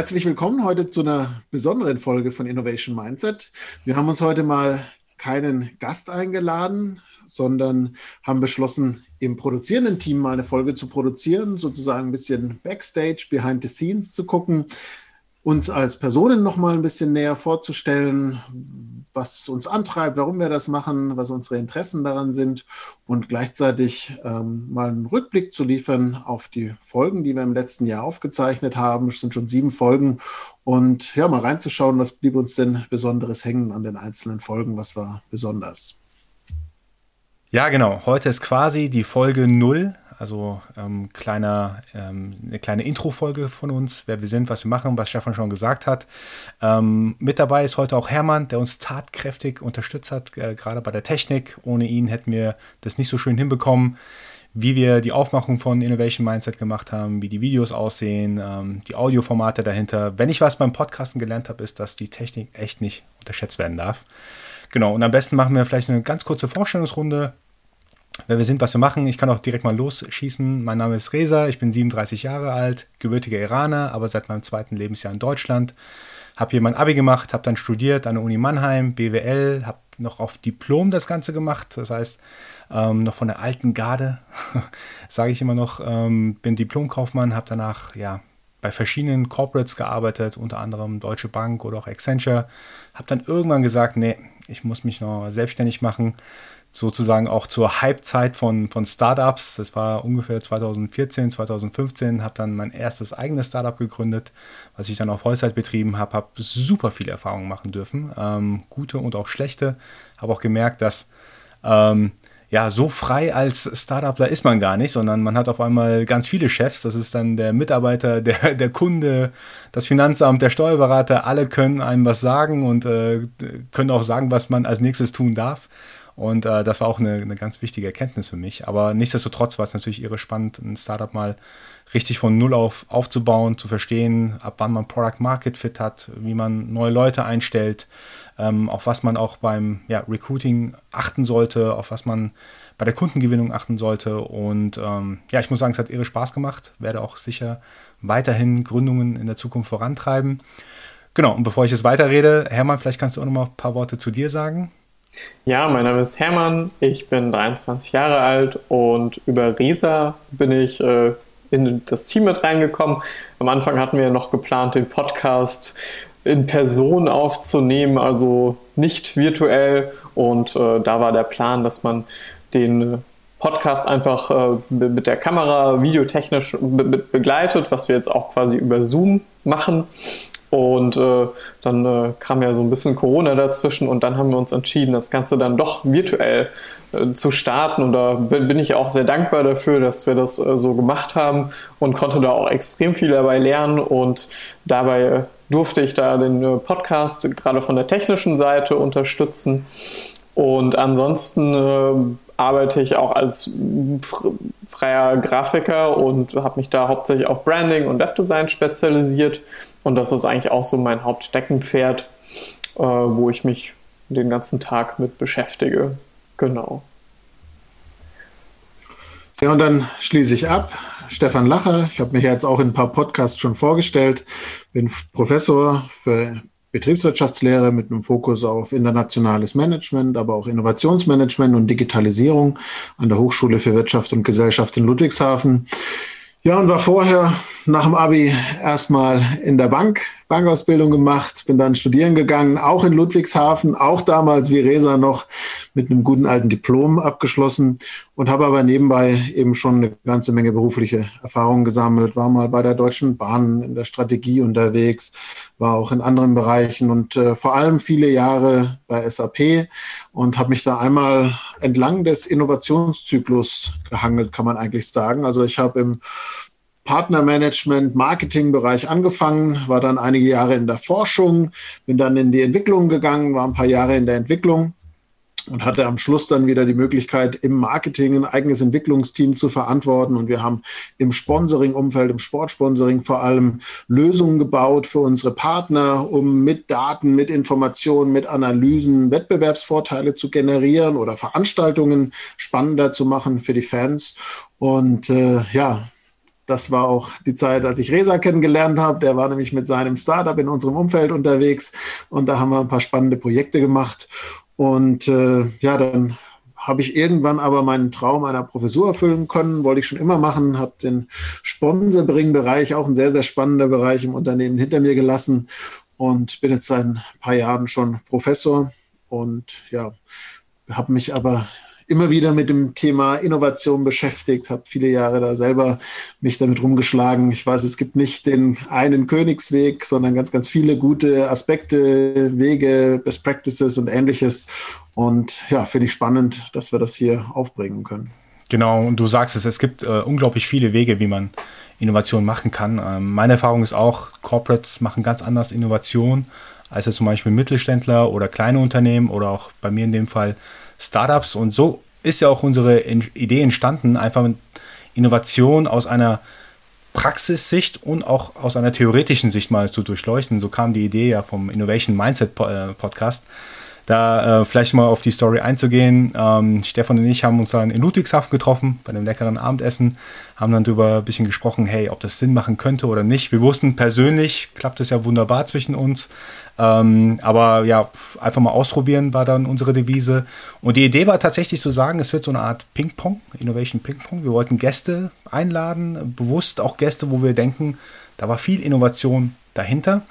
Herzlich willkommen heute zu einer besonderen Folge von Innovation Mindset. Wir haben uns heute mal keinen Gast eingeladen, sondern haben beschlossen, im produzierenden Team mal eine Folge zu produzieren, sozusagen ein bisschen Backstage, behind the scenes zu gucken, uns als Personen noch mal ein bisschen näher vorzustellen, was uns antreibt, warum wir das machen, was unsere Interessen daran sind und gleichzeitig ähm, mal einen Rückblick zu liefern auf die Folgen, die wir im letzten Jahr aufgezeichnet haben. Es sind schon sieben Folgen und ja, mal reinzuschauen, was blieb uns denn Besonderes hängen an den einzelnen Folgen, was war besonders. Ja, genau. Heute ist quasi die Folge null also ähm, kleiner, ähm, eine kleine Intro-Folge von uns, wer wir sind, was wir machen, was Stefan schon gesagt hat. Ähm, mit dabei ist heute auch Hermann, der uns tatkräftig unterstützt hat, äh, gerade bei der Technik. Ohne ihn hätten wir das nicht so schön hinbekommen wie wir die Aufmachung von Innovation Mindset gemacht haben, wie die Videos aussehen, ähm, die Audioformate dahinter. Wenn ich was beim Podcasten gelernt habe, ist, dass die Technik echt nicht unterschätzt werden darf. Genau, und am besten machen wir vielleicht eine ganz kurze Vorstellungsrunde wer wir sind, was wir machen. Ich kann auch direkt mal losschießen. Mein Name ist Reza, ich bin 37 Jahre alt, gebürtiger Iraner, aber seit meinem zweiten Lebensjahr in Deutschland. Habe hier mein Abi gemacht, habe dann studiert an der Uni Mannheim, BWL, habe noch auf Diplom das Ganze gemacht. Das heißt, ähm, noch von der alten Garde, sage ich immer noch, ähm, bin Diplomkaufmann, habe danach ja bei verschiedenen Corporates gearbeitet, unter anderem Deutsche Bank oder auch Accenture. Habe dann irgendwann gesagt, nee, ich muss mich noch selbstständig machen sozusagen auch zur Hypezeit von, von Startups. Das war ungefähr 2014, 2015, habe dann mein erstes eigenes Startup gegründet, was ich dann auf Vollzeit betrieben habe, habe super viele Erfahrungen machen dürfen, ähm, gute und auch schlechte. Habe auch gemerkt, dass ähm, ja, so frei als Startupler ist man gar nicht, sondern man hat auf einmal ganz viele Chefs. Das ist dann der Mitarbeiter, der, der Kunde, das Finanzamt, der Steuerberater. Alle können einem was sagen und äh, können auch sagen, was man als nächstes tun darf. Und äh, das war auch eine, eine, ganz wichtige Erkenntnis für mich. Aber nichtsdestotrotz war es natürlich irre spannend, ein Startup mal richtig von Null auf aufzubauen, zu verstehen, ab wann man Product Market Fit hat, wie man neue Leute einstellt, ähm, auf was man auch beim ja, Recruiting achten sollte, auf was man bei der Kundengewinnung achten sollte. Und ähm, ja, ich muss sagen, es hat irre Spaß gemacht, werde auch sicher weiterhin Gründungen in der Zukunft vorantreiben. Genau, und bevor ich jetzt weiterrede, Hermann, vielleicht kannst du auch noch mal ein paar Worte zu dir sagen. Ja, mein Name ist Hermann, ich bin 23 Jahre alt und über Resa bin ich äh, in das Team mit reingekommen. Am Anfang hatten wir noch geplant, den Podcast in Person aufzunehmen, also nicht virtuell. Und äh, da war der Plan, dass man den Podcast einfach äh, mit der Kamera videotechnisch be begleitet, was wir jetzt auch quasi über Zoom machen. Und äh, dann äh, kam ja so ein bisschen Corona dazwischen und dann haben wir uns entschieden, das Ganze dann doch virtuell äh, zu starten. Und da bin, bin, ich auch sehr dankbar dafür, dass wir das äh, so gemacht haben und konnte da auch extrem viel dabei lernen. Und dabei durfte ich da den äh, Podcast gerade von der technischen Seite unterstützen. Und ansonsten äh, arbeite ich auch als freier Grafiker und habe mich da hauptsächlich auf Branding und Webdesign spezialisiert. Und das ist eigentlich auch so mein Hauptsteckenpferd, äh, wo ich mich den ganzen Tag mit beschäftige. Genau. Ja, und dann schließe ich ab. Stefan Lacher, ich habe mich jetzt auch in ein paar Podcasts schon vorgestellt, bin Professor für Betriebswirtschaftslehre mit einem Fokus auf internationales Management, aber auch Innovationsmanagement und Digitalisierung an der Hochschule für Wirtschaft und Gesellschaft in Ludwigshafen. Ja, und war vorher nach dem Abi erstmal in der Bank, Bankausbildung gemacht, bin dann studieren gegangen, auch in Ludwigshafen, auch damals wie Resa noch mit einem guten alten Diplom abgeschlossen und habe aber nebenbei eben schon eine ganze Menge berufliche Erfahrungen gesammelt, war mal bei der Deutschen Bahn in der Strategie unterwegs, war auch in anderen Bereichen und äh, vor allem viele Jahre bei SAP und habe mich da einmal entlang des Innovationszyklus gehangelt, kann man eigentlich sagen. Also ich habe im Partnermanagement, Marketingbereich angefangen, war dann einige Jahre in der Forschung, bin dann in die Entwicklung gegangen, war ein paar Jahre in der Entwicklung und hatte am Schluss dann wieder die Möglichkeit, im Marketing ein eigenes Entwicklungsteam zu verantworten. Und wir haben im Sponsoring-Umfeld, im Sportsponsoring vor allem Lösungen gebaut für unsere Partner, um mit Daten, mit Informationen, mit Analysen Wettbewerbsvorteile zu generieren oder Veranstaltungen spannender zu machen für die Fans. Und äh, ja, das war auch die Zeit, als ich Resa kennengelernt habe. Der war nämlich mit seinem Startup in unserem Umfeld unterwegs und da haben wir ein paar spannende Projekte gemacht. Und äh, ja, dann habe ich irgendwann aber meinen Traum einer Professur erfüllen können, wollte ich schon immer machen, habe den Sponsoring-Bereich, auch ein sehr, sehr spannender Bereich im Unternehmen hinter mir gelassen und bin jetzt seit ein paar Jahren schon Professor und ja, habe mich aber immer wieder mit dem Thema Innovation beschäftigt, habe viele Jahre da selber mich damit rumgeschlagen. Ich weiß, es gibt nicht den einen Königsweg, sondern ganz, ganz viele gute Aspekte, Wege, Best Practices und ähnliches. Und ja, finde ich spannend, dass wir das hier aufbringen können. Genau, und du sagst es, es gibt äh, unglaublich viele Wege, wie man Innovation machen kann. Ähm, meine Erfahrung ist auch, Corporates machen ganz anders Innovation als zum Beispiel Mittelständler oder kleine Unternehmen oder auch bei mir in dem Fall Startups. Und so ist ja auch unsere Idee entstanden, einfach mit Innovation aus einer Praxissicht und auch aus einer theoretischen Sicht mal zu durchleuchten. So kam die Idee ja vom Innovation Mindset äh, Podcast. Da äh, vielleicht mal auf die Story einzugehen. Ähm, Stefan und ich haben uns dann in Ludwigshafen getroffen bei einem leckeren Abendessen, haben dann darüber ein bisschen gesprochen, hey, ob das Sinn machen könnte oder nicht. Wir wussten persönlich, klappt es ja wunderbar zwischen uns. Ähm, aber ja, einfach mal ausprobieren war dann unsere Devise. Und die Idee war tatsächlich zu sagen, es wird so eine Art Ping-Pong, Innovation Ping-Pong. Wir wollten Gäste einladen, bewusst auch Gäste, wo wir denken, da war viel Innovation dahinter.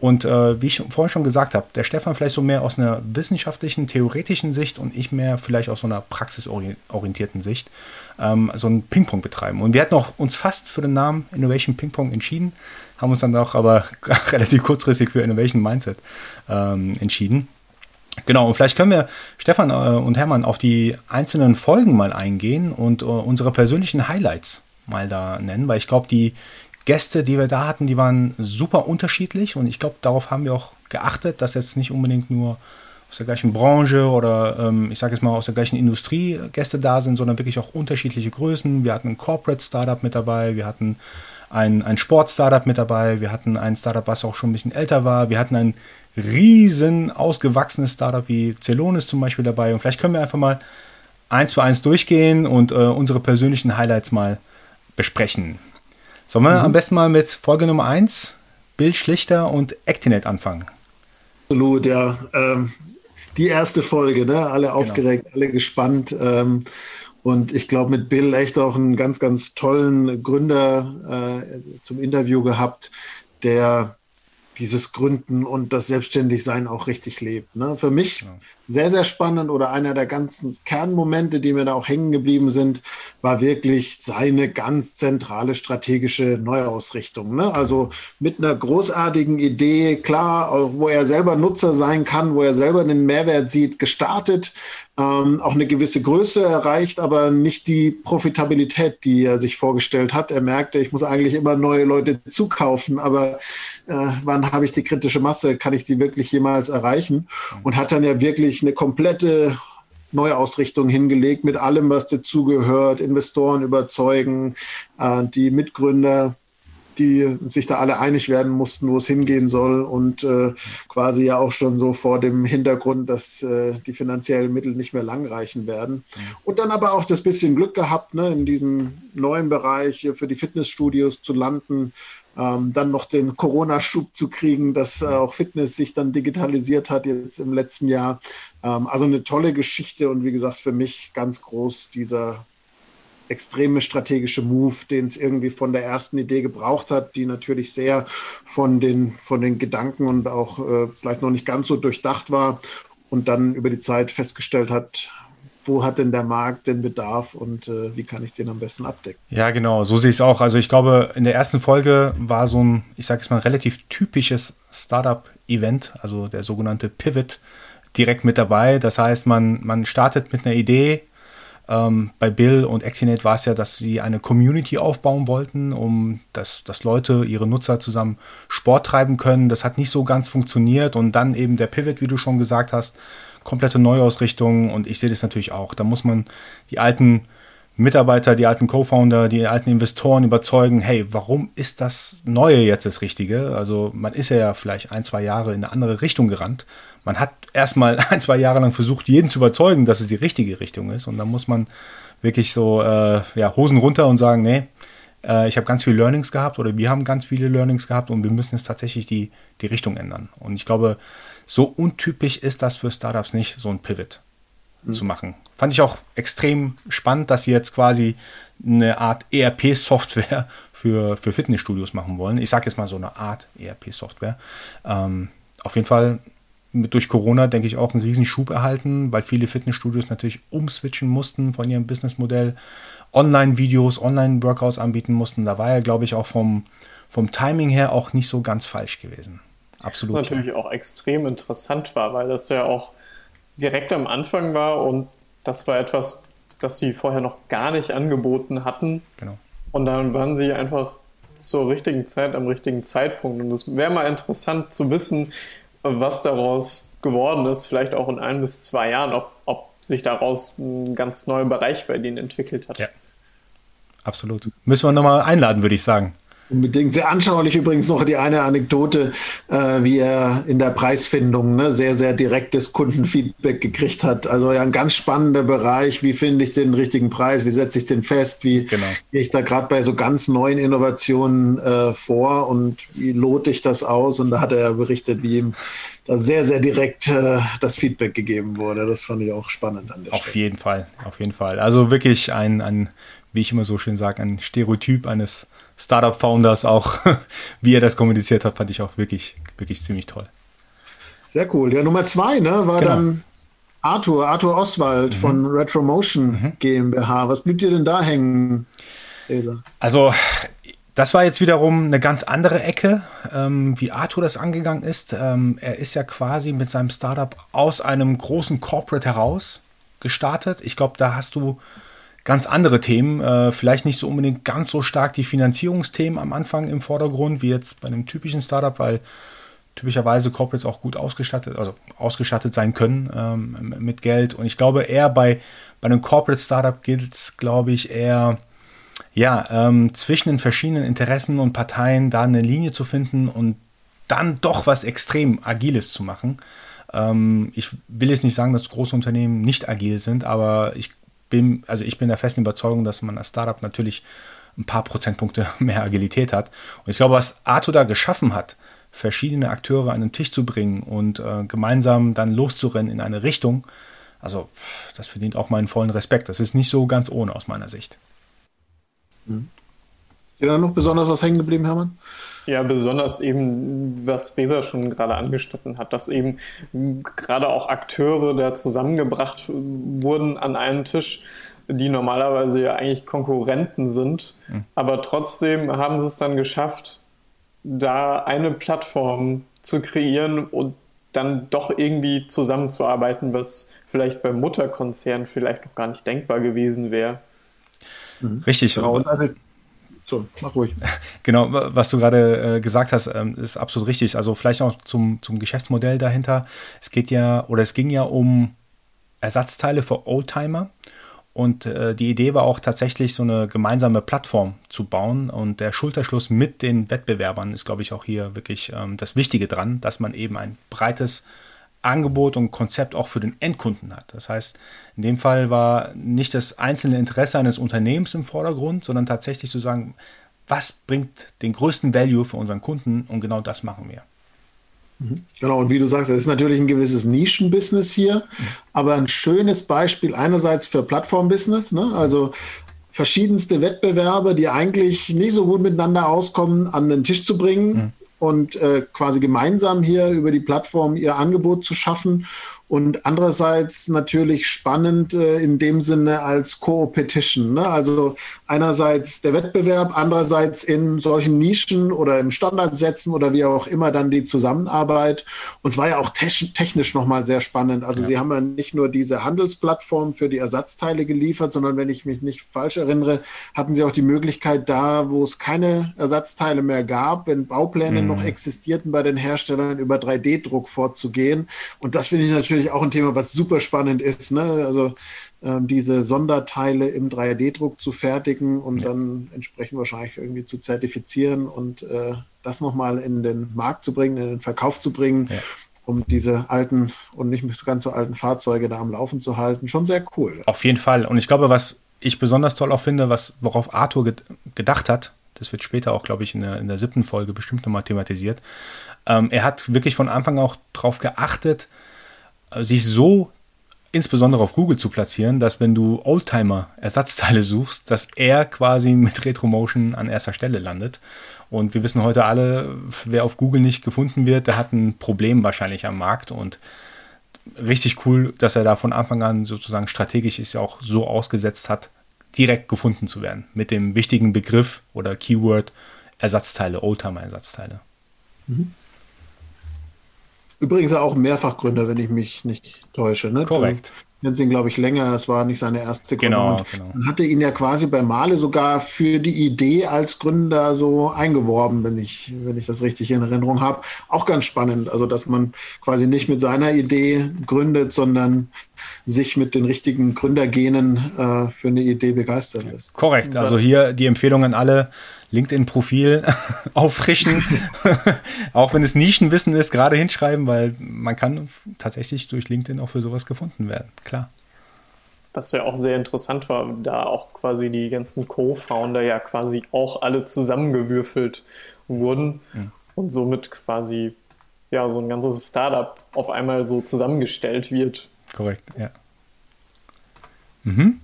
Und äh, wie ich vorhin schon gesagt habe, der Stefan vielleicht so mehr aus einer wissenschaftlichen, theoretischen Sicht und ich mehr vielleicht aus so einer praxisorientierten Sicht ähm, so ein Ping-Pong betreiben. Und wir hatten auch uns fast für den Namen Innovation Ping-Pong entschieden, haben uns dann auch aber relativ kurzfristig für Innovation Mindset ähm, entschieden. Genau, und vielleicht können wir, Stefan äh, und Hermann, auf die einzelnen Folgen mal eingehen und äh, unsere persönlichen Highlights mal da nennen, weil ich glaube, die Gäste, die wir da hatten, die waren super unterschiedlich und ich glaube, darauf haben wir auch geachtet, dass jetzt nicht unbedingt nur aus der gleichen Branche oder ähm, ich sage jetzt mal aus der gleichen Industrie Gäste da sind, sondern wirklich auch unterschiedliche Größen. Wir hatten ein Corporate Startup mit dabei, wir hatten ein, ein Sport-Startup mit dabei, wir hatten ein Startup, was auch schon ein bisschen älter war, wir hatten ein riesen ausgewachsenes Startup wie Celonis zum Beispiel dabei und vielleicht können wir einfach mal eins für eins durchgehen und äh, unsere persönlichen Highlights mal besprechen. Sollen wir mhm. am besten mal mit Folge Nummer 1, Bill Schlichter und Actinet anfangen? Absolut, ja. Ähm, die erste Folge, ne? alle genau. aufgeregt, alle gespannt. Ähm, und ich glaube, mit Bill echt auch einen ganz, ganz tollen Gründer äh, zum Interview gehabt, der dieses Gründen und das Selbstständigsein auch richtig lebt. Ne? Für mich ja. Sehr, sehr spannend oder einer der ganzen Kernmomente, die mir da auch hängen geblieben sind, war wirklich seine ganz zentrale strategische Neuausrichtung. Ne? Also mit einer großartigen Idee, klar, wo er selber Nutzer sein kann, wo er selber den Mehrwert sieht, gestartet, ähm, auch eine gewisse Größe erreicht, aber nicht die Profitabilität, die er sich vorgestellt hat. Er merkte, ich muss eigentlich immer neue Leute zukaufen, aber äh, wann habe ich die kritische Masse? Kann ich die wirklich jemals erreichen? Und hat dann ja wirklich eine komplette Neuausrichtung hingelegt mit allem, was dazugehört, Investoren überzeugen, äh, die Mitgründer die sich da alle einig werden mussten, wo es hingehen soll und äh, quasi ja auch schon so vor dem Hintergrund, dass äh, die finanziellen Mittel nicht mehr langreichen werden. Mhm. Und dann aber auch das bisschen Glück gehabt, ne, in diesem neuen Bereich für die Fitnessstudios zu landen, ähm, dann noch den Corona-Schub zu kriegen, dass äh, auch Fitness sich dann digitalisiert hat jetzt im letzten Jahr. Ähm, also eine tolle Geschichte und wie gesagt, für mich ganz groß dieser extreme strategische Move, den es irgendwie von der ersten Idee gebraucht hat, die natürlich sehr von den, von den Gedanken und auch äh, vielleicht noch nicht ganz so durchdacht war und dann über die Zeit festgestellt hat, wo hat denn der Markt den Bedarf und äh, wie kann ich den am besten abdecken? Ja, genau, so sehe ich es auch. Also ich glaube, in der ersten Folge war so ein, ich sage es mal, relativ typisches Startup-Event, also der sogenannte Pivot, direkt mit dabei. Das heißt, man, man startet mit einer Idee, ähm, bei Bill und Actinate war es ja, dass sie eine Community aufbauen wollten, um dass, dass Leute, ihre Nutzer zusammen Sport treiben können. Das hat nicht so ganz funktioniert und dann eben der Pivot, wie du schon gesagt hast, komplette Neuausrichtung und ich sehe das natürlich auch. Da muss man die alten Mitarbeiter, die alten Co-Founder, die alten Investoren überzeugen, hey, warum ist das Neue jetzt das Richtige? Also man ist ja vielleicht ein, zwei Jahre in eine andere Richtung gerannt man hat erstmal ein, zwei Jahre lang versucht, jeden zu überzeugen, dass es die richtige Richtung ist. Und dann muss man wirklich so, äh, ja, Hosen runter und sagen, nee, Äh, ich habe ganz viele Learnings gehabt oder wir haben ganz viele Learnings gehabt und wir müssen jetzt tatsächlich die, die Richtung ändern. Und ich glaube, so untypisch ist das für Startups nicht, so ein Pivot mhm. zu machen. Fand ich auch extrem spannend, dass sie jetzt quasi eine Art ERP-Software für, für Fitnessstudios machen wollen. Ich sage jetzt mal so eine Art ERP-Software. Ähm, auf jeden Fall mit, durch Corona, denke ich, auch einen Riesenschub erhalten, weil viele Fitnessstudios natürlich umswitchen mussten von ihrem Businessmodell, Online-Videos, Online-Workouts anbieten mussten. Da war er, glaube ich, auch vom, vom Timing her auch nicht so ganz falsch gewesen. Absolut. Was natürlich auch extrem interessant war, weil das ja auch direkt am Anfang war und das war etwas, das sie vorher noch gar nicht angeboten hatten. Genau. Und dann waren sie einfach zur richtigen Zeit am richtigen Zeitpunkt. Und es wäre mal interessant zu wissen, was daraus geworden ist, vielleicht auch in ein bis zwei Jahren, ob, ob sich daraus ein ganz neuer Bereich bei denen entwickelt hat. Ja, absolut. Müssen wir nochmal einladen, würde ich sagen. Unbedingt. Sehr anschaulich übrigens noch die eine Anekdote, äh, wie er in der Preisfindung ne, sehr, sehr direktes Kundenfeedback gekriegt hat. Also ja, ein ganz spannender Bereich. Wie finde ich den richtigen Preis? Wie setze ich den fest? Wie genau. gehe ich da gerade bei so ganz neuen Innovationen äh, vor und wie lote ich das aus? Und da hat er berichtet, wie ihm da sehr, sehr direkt äh, das Feedback gegeben wurde. Das fand ich auch spannend an der Auf Stelle. jeden Fall, auf jeden Fall. Also wirklich ein, ein wie ich immer so schön sage, ein Stereotyp eines Startup-Founders auch, wie er das kommuniziert hat, fand ich auch wirklich, wirklich ziemlich toll. Sehr cool. Ja, Nummer zwei ne, war genau. dann Arthur, Arthur Oswald mhm. von Retromotion mhm. GmbH. Was blieb dir denn da hängen, Leser? Also, das war jetzt wiederum eine ganz andere Ecke, ähm, wie Arthur das angegangen ist. Ähm, er ist ja quasi mit seinem Startup aus einem großen Corporate heraus gestartet. Ich glaube, da hast du ganz andere Themen. Äh, vielleicht nicht so unbedingt ganz so stark die Finanzierungsthemen am Anfang im Vordergrund, wie jetzt bei einem typischen Startup, weil typischerweise Corporates auch gut ausgestattet, also ausgestattet sein können ähm, mit Geld. Und ich glaube, eher bei, bei einem Corporate Startup gilt es, glaube ich, eher ja, ähm, zwischen den verschiedenen Interessen und Parteien da eine Linie zu finden und dann doch was extrem Agiles zu machen. Ähm, ich will jetzt nicht sagen, dass große Unternehmen nicht agil sind, aber ich bin, also ich bin der festen Überzeugung, dass man als Startup natürlich ein paar Prozentpunkte mehr Agilität hat. Und ich glaube, was Arthur da geschaffen hat, verschiedene Akteure an den Tisch zu bringen und äh, gemeinsam dann loszurennen in eine Richtung, also das verdient auch meinen vollen Respekt. Das ist nicht so ganz ohne aus meiner Sicht. Mhm. Ist dir da noch besonders was hängen geblieben, Hermann? Ja, besonders eben, was Resa schon gerade angeschnitten hat, dass eben gerade auch Akteure da zusammengebracht wurden an einen Tisch, die normalerweise ja eigentlich Konkurrenten sind. Mhm. Aber trotzdem haben sie es dann geschafft, da eine Plattform zu kreieren und dann doch irgendwie zusammenzuarbeiten, was vielleicht beim Mutterkonzern vielleicht noch gar nicht denkbar gewesen wäre. Mhm. Richtig. Genau. Also so, mach ruhig. Genau, was du gerade äh, gesagt hast, ähm, ist absolut richtig. Also vielleicht auch zum, zum Geschäftsmodell dahinter. Es geht ja, oder es ging ja um Ersatzteile für Oldtimer. Und äh, die Idee war auch tatsächlich, so eine gemeinsame Plattform zu bauen. Und der Schulterschluss mit den Wettbewerbern ist, glaube ich, auch hier wirklich ähm, das Wichtige dran, dass man eben ein breites Angebot und Konzept auch für den Endkunden hat. Das heißt, in dem Fall war nicht das einzelne Interesse eines Unternehmens im Vordergrund, sondern tatsächlich zu sagen, was bringt den größten Value für unseren Kunden und genau das machen wir. Mhm. Genau, und wie du sagst, es ist natürlich ein gewisses Nischenbusiness hier, mhm. aber ein schönes Beispiel einerseits für Plattformbusiness, ne? also verschiedenste Wettbewerbe, die eigentlich nicht so gut miteinander auskommen, an den Tisch zu bringen. Mhm und äh, quasi gemeinsam hier über die Plattform ihr Angebot zu schaffen und andererseits natürlich spannend äh, in dem Sinne als Co-Petition. Ne? Also einerseits der Wettbewerb, andererseits in solchen Nischen oder im Standardsätzen oder wie auch immer dann die Zusammenarbeit. Und es war ja auch technisch nochmal sehr spannend. Also ja. Sie haben ja nicht nur diese Handelsplattform für die Ersatzteile geliefert, sondern wenn ich mich nicht falsch erinnere, hatten Sie auch die Möglichkeit da, wo es keine Ersatzteile mehr gab, wenn Baupläne mhm. noch existierten bei den Herstellern, über 3D-Druck vorzugehen. Und das finde ich natürlich natürlich auch ein Thema, was super spannend ist. Ne? Also ähm, diese Sonderteile im 3D-Druck zu fertigen und ja. dann entsprechend wahrscheinlich irgendwie zu zertifizieren und äh, das nochmal in den Markt zu bringen, in den Verkauf zu bringen. Ja. um diese alten und nicht ganz so alten Fahrzeuge da am Laufen zu halten. Schon sehr cool. Auf jeden Fall. Und ich glaube, was ich besonders toll auch finde, was, worauf Arthur ge gedacht hat, das wird später auch, glaube ich, in der, in der siebten Folge bestimmt nochmal thematisiert. Ähm, er hat wirklich von Anfang auch darauf geachtet, sich so insbesondere auf Google zu platzieren, dass wenn du Oldtimer-Ersatzteile suchst, dass er quasi mit Retromotion an erster Stelle landet. Und wir wissen heute alle, wer auf Google nicht gefunden wird, der hat ein Problem wahrscheinlich am Markt. Und richtig cool, dass er da von Anfang an sozusagen strategisch ist ja auch so ausgesetzt hat, direkt gefunden zu werden. Mit dem wichtigen Begriff oder Keyword Ersatzteile, Oldtimer-Ersatzteile. Mhm. Übrigens auch Mehrfachgründer, wenn ich mich nicht täusche. Ne? Korrekt kennt ihn, glaube ich, länger. Es war nicht seine erste Gründung. Genau, genau. Man hatte ihn ja quasi bei Male sogar für die Idee als Gründer so eingeworben, wenn ich, wenn ich das richtig in Erinnerung habe. Auch ganz spannend. Also, dass man quasi nicht mit seiner Idee gründet, sondern sich mit den richtigen Gründergenen äh, für eine Idee begeistern lässt. Korrekt. Also hier die Empfehlung an alle LinkedIn-Profil auffrischen, auch wenn es Nischenwissen ist, gerade hinschreiben, weil man kann tatsächlich durch LinkedIn auch für sowas gefunden werden, klar. Was ja auch sehr interessant war, da auch quasi die ganzen Co-Founder ja quasi auch alle zusammengewürfelt wurden mhm. und somit quasi ja so ein ganzes Startup auf einmal so zusammengestellt wird. Korrekt, ja. Mhm.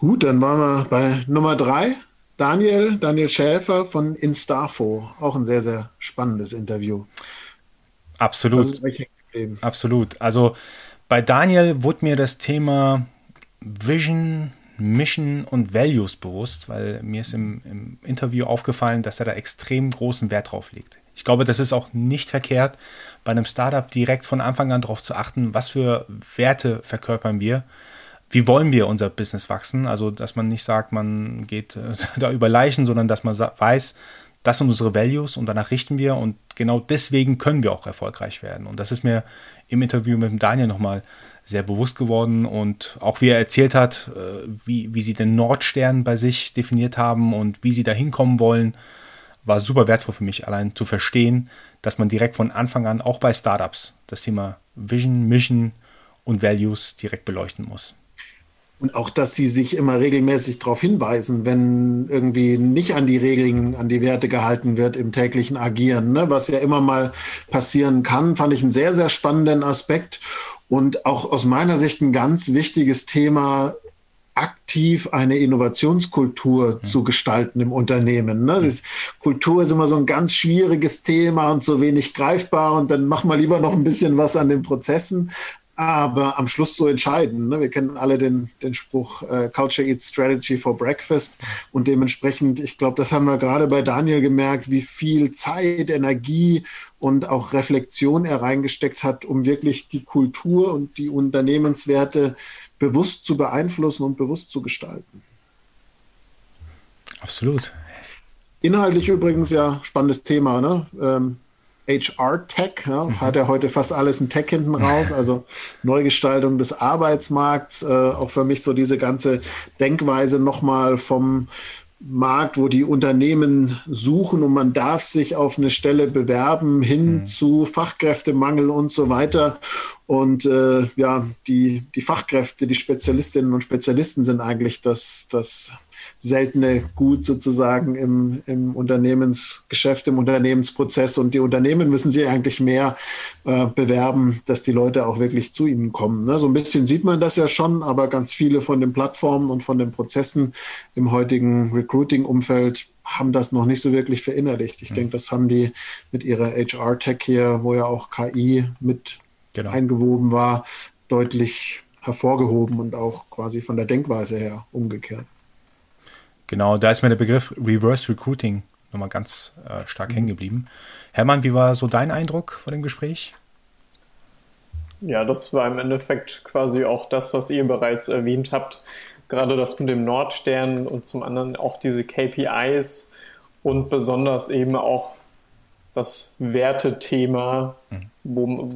Gut, dann waren wir bei Nummer drei. Daniel, Daniel Schäfer von Instafo. Auch ein sehr, sehr spannendes Interview. Absolut. Absolut. Also bei Daniel wurde mir das Thema Vision, Mission und Values bewusst, weil mir ist im, im Interview aufgefallen, dass er da extrem großen Wert drauf legt. Ich glaube, das ist auch nicht verkehrt, bei einem Startup direkt von Anfang an darauf zu achten, was für Werte verkörpern wir wie wollen wir unser Business wachsen? Also, dass man nicht sagt, man geht äh, da über Leichen, sondern dass man weiß, das sind unsere Values und danach richten wir und genau deswegen können wir auch erfolgreich werden. Und das ist mir im Interview mit Daniel nochmal sehr bewusst geworden und auch wie er erzählt hat, äh, wie, wie sie den Nordstern bei sich definiert haben und wie sie da hinkommen wollen, war super wertvoll für mich, allein zu verstehen, dass man direkt von Anfang an auch bei Startups das Thema Vision, Mission und Values direkt beleuchten muss. Und auch, dass sie sich immer regelmäßig darauf hinweisen, wenn irgendwie nicht an die Regeln, an die Werte gehalten wird im täglichen Agieren, ne? was ja immer mal passieren kann, fand ich einen sehr, sehr spannenden Aspekt und auch aus meiner Sicht ein ganz wichtiges Thema, aktiv eine Innovationskultur mhm. zu gestalten im Unternehmen. Ne? Das, Kultur ist immer so ein ganz schwieriges Thema und so wenig greifbar und dann machen wir lieber noch ein bisschen was an den Prozessen aber am Schluss so entscheiden. Ne? Wir kennen alle den, den Spruch äh, Culture Eats Strategy for Breakfast und dementsprechend, ich glaube, das haben wir gerade bei Daniel gemerkt, wie viel Zeit, Energie und auch Reflexion er reingesteckt hat, um wirklich die Kultur und die Unternehmenswerte bewusst zu beeinflussen und bewusst zu gestalten. Absolut. Inhaltlich übrigens ja spannendes Thema. Ne? Ähm, HR-Tech, ja, mhm. hat ja heute fast alles ein Tech hinten raus, also Neugestaltung des Arbeitsmarkts, äh, auch für mich so diese ganze Denkweise nochmal vom Markt, wo die Unternehmen suchen und man darf sich auf eine Stelle bewerben, hin mhm. zu Fachkräftemangel und so weiter. Und äh, ja, die, die Fachkräfte, die Spezialistinnen und Spezialisten sind eigentlich das, das seltene Gut sozusagen im, im Unternehmensgeschäft, im Unternehmensprozess. Und die Unternehmen müssen sich eigentlich mehr äh, bewerben, dass die Leute auch wirklich zu ihnen kommen. Ne? So ein bisschen sieht man das ja schon, aber ganz viele von den Plattformen und von den Prozessen im heutigen Recruiting-Umfeld haben das noch nicht so wirklich verinnerlicht. Ich mhm. denke, das haben die mit ihrer HR-Tech hier, wo ja auch KI mit genau. eingewoben war, deutlich hervorgehoben und auch quasi von der Denkweise her umgekehrt. Genau, da ist mir der Begriff Reverse Recruiting nochmal ganz äh, stark mhm. hängen geblieben. Hermann, wie war so dein Eindruck von dem Gespräch? Ja, das war im Endeffekt quasi auch das, was ihr bereits erwähnt habt. Gerade das mit dem Nordstern und zum anderen auch diese KPIs und besonders eben auch das Wertethema, mhm. wo,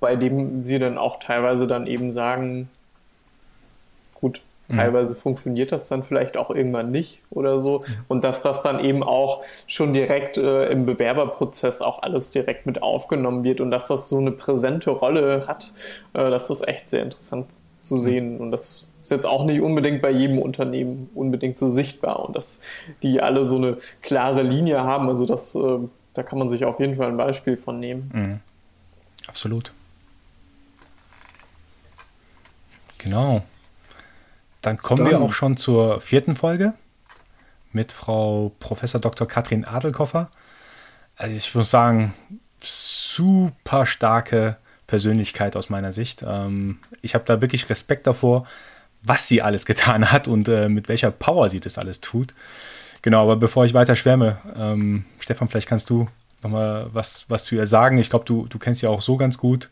bei dem sie dann auch teilweise dann eben sagen, Mhm. Teilweise funktioniert das dann vielleicht auch irgendwann nicht oder so. Und dass das dann eben auch schon direkt äh, im Bewerberprozess auch alles direkt mit aufgenommen wird und dass das so eine präsente Rolle hat, äh, das ist echt sehr interessant zu mhm. sehen. Und das ist jetzt auch nicht unbedingt bei jedem Unternehmen unbedingt so sichtbar und dass die alle so eine klare Linie haben. Also das, äh, da kann man sich auf jeden Fall ein Beispiel von nehmen. Mhm. Absolut. Genau. Dann kommen Dann. wir auch schon zur vierten Folge mit Frau Professor Dr. Katrin Adelkoffer. Also ich muss sagen, super starke Persönlichkeit aus meiner Sicht. Ähm, ich habe da wirklich Respekt davor, was sie alles getan hat und äh, mit welcher Power sie das alles tut. Genau, aber bevor ich weiter schwärme, ähm, Stefan, vielleicht kannst du nochmal was, was zu ihr sagen. Ich glaube, du, du kennst sie auch so ganz gut.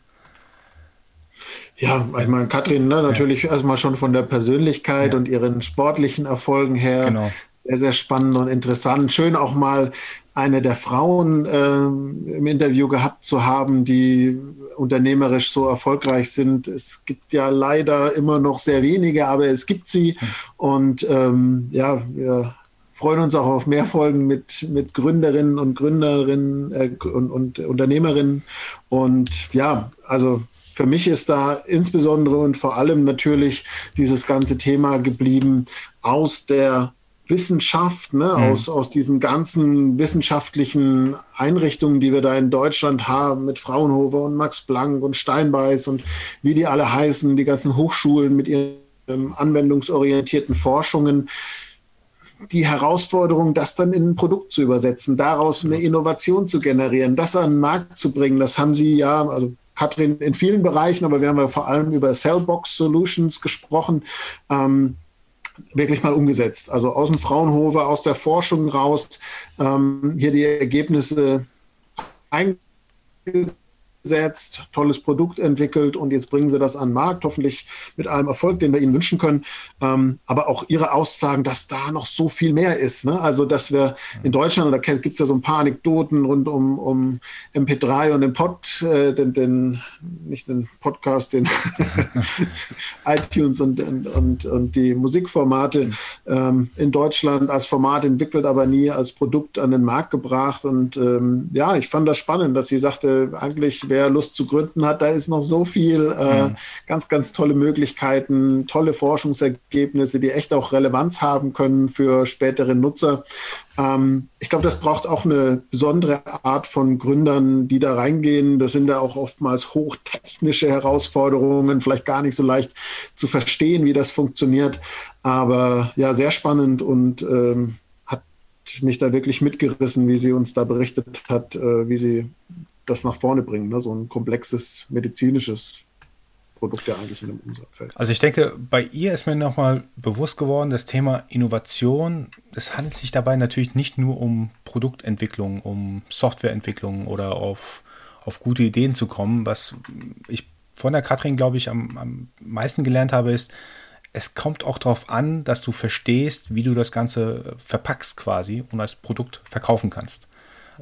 Ja, ich meine, Katrin, ne, natürlich ja. erstmal schon von der Persönlichkeit ja. und ihren sportlichen Erfolgen her. Genau. Sehr, sehr spannend und interessant. Schön auch mal eine der Frauen äh, im Interview gehabt zu haben, die unternehmerisch so erfolgreich sind. Es gibt ja leider immer noch sehr wenige, aber es gibt sie. Und ähm, ja, wir freuen uns auch auf mehr Folgen mit, mit Gründerinnen und Gründerinnen äh, und, und Unternehmerinnen. Und ja, also für mich ist da insbesondere und vor allem natürlich dieses ganze Thema geblieben aus der Wissenschaft, ne, mhm. aus, aus diesen ganzen wissenschaftlichen Einrichtungen, die wir da in Deutschland haben, mit Fraunhofer und Max Planck und Steinbeiß und wie die alle heißen, die ganzen Hochschulen mit ihren anwendungsorientierten Forschungen, die Herausforderung, das dann in ein Produkt zu übersetzen, daraus eine Innovation zu generieren, das an den Markt zu bringen, das haben sie ja, also Katrin in vielen Bereichen, aber wir haben ja vor allem über Cellbox Solutions gesprochen, ähm, wirklich mal umgesetzt. Also aus dem Fraunhofer, aus der Forschung raus, ähm, hier die Ergebnisse eingesetzt gesetzt, tolles Produkt entwickelt und jetzt bringen sie das an den Markt, hoffentlich mit allem Erfolg, den wir ihnen wünschen können. Ähm, aber auch ihre Aussagen, dass da noch so viel mehr ist. Ne? Also, dass wir in Deutschland, da gibt es ja so ein paar Anekdoten rund um, um MP3 und den Pod, äh, den, den, nicht den Podcast, den iTunes und, und, und die Musikformate ähm, in Deutschland als Format entwickelt, aber nie als Produkt an den Markt gebracht. Und ähm, ja, ich fand das spannend, dass sie sagte, eigentlich wer Lust zu gründen hat, da ist noch so viel, äh, mhm. ganz, ganz tolle Möglichkeiten, tolle Forschungsergebnisse, die echt auch Relevanz haben können für spätere Nutzer. Ähm, ich glaube, das braucht auch eine besondere Art von Gründern, die da reingehen. Das sind da auch oftmals hochtechnische Herausforderungen, vielleicht gar nicht so leicht zu verstehen, wie das funktioniert. Aber ja, sehr spannend und ähm, hat mich da wirklich mitgerissen, wie sie uns da berichtet hat, äh, wie sie das nach vorne bringen, ne? so ein komplexes medizinisches Produkt ja eigentlich in dem Umsatzfeld. Also ich denke, bei ihr ist mir nochmal bewusst geworden, das Thema Innovation, es handelt sich dabei natürlich nicht nur um Produktentwicklung, um Softwareentwicklung oder auf, auf gute Ideen zu kommen. Was ich von der Katrin, glaube ich, am, am meisten gelernt habe, ist, es kommt auch darauf an, dass du verstehst, wie du das Ganze verpackst quasi und als Produkt verkaufen kannst.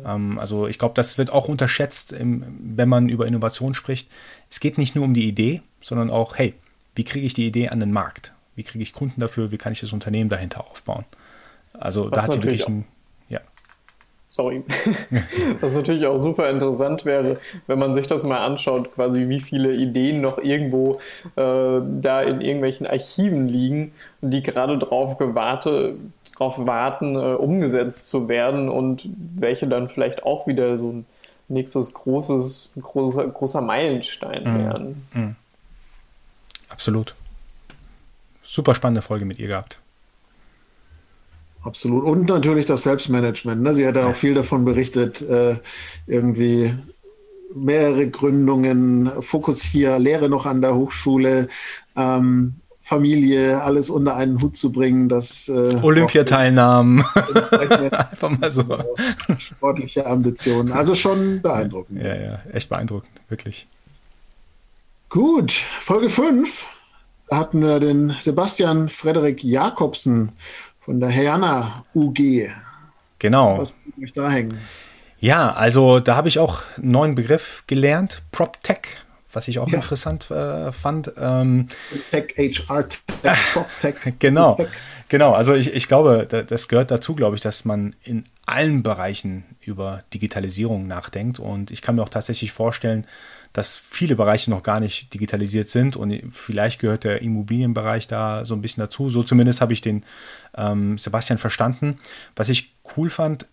Ähm, also ich glaube, das wird auch unterschätzt, im, wenn man über Innovation spricht. Es geht nicht nur um die Idee, sondern auch, hey, wie kriege ich die Idee an den Markt? Wie kriege ich Kunden dafür? Wie kann ich das Unternehmen dahinter aufbauen? Also Was da hat sie wirklich ein, ja. Sorry. Was natürlich auch super interessant wäre, wenn man sich das mal anschaut, quasi wie viele Ideen noch irgendwo äh, da in irgendwelchen Archiven liegen, die gerade drauf gewartet, darauf warten, äh, umgesetzt zu werden und welche dann vielleicht auch wieder so ein nächstes großes, großer, großer Meilenstein mhm. werden. Mhm. Absolut. Super spannende Folge mit ihr gehabt. Absolut. Und natürlich das Selbstmanagement. Ne? Sie hat ja auch viel davon berichtet, äh, irgendwie mehrere Gründungen, Fokus hier, Lehre noch an der Hochschule, ähm, Familie, alles unter einen Hut zu bringen. Das, äh, Olympiateilnahmen. Einfach mal so. Sportliche Ambitionen. Also schon beeindruckend. Ja, ja, echt beeindruckend, wirklich. Gut, Folge 5. Da hatten wir den Sebastian Frederik Jakobsen von der Heyana UG. Genau. Was ich da hängen? Ja, also da habe ich auch einen neuen Begriff gelernt, PropTech was ich auch ja. interessant äh, fand. Ähm, Tech, HR, Tech, Tech. genau, Tech. genau. Also ich, ich glaube, das gehört dazu, glaube ich, dass man in allen Bereichen über Digitalisierung nachdenkt. Und ich kann mir auch tatsächlich vorstellen, dass viele Bereiche noch gar nicht digitalisiert sind und vielleicht gehört der Immobilienbereich da so ein bisschen dazu. So zumindest habe ich den ähm, Sebastian verstanden. Was ich cool fand,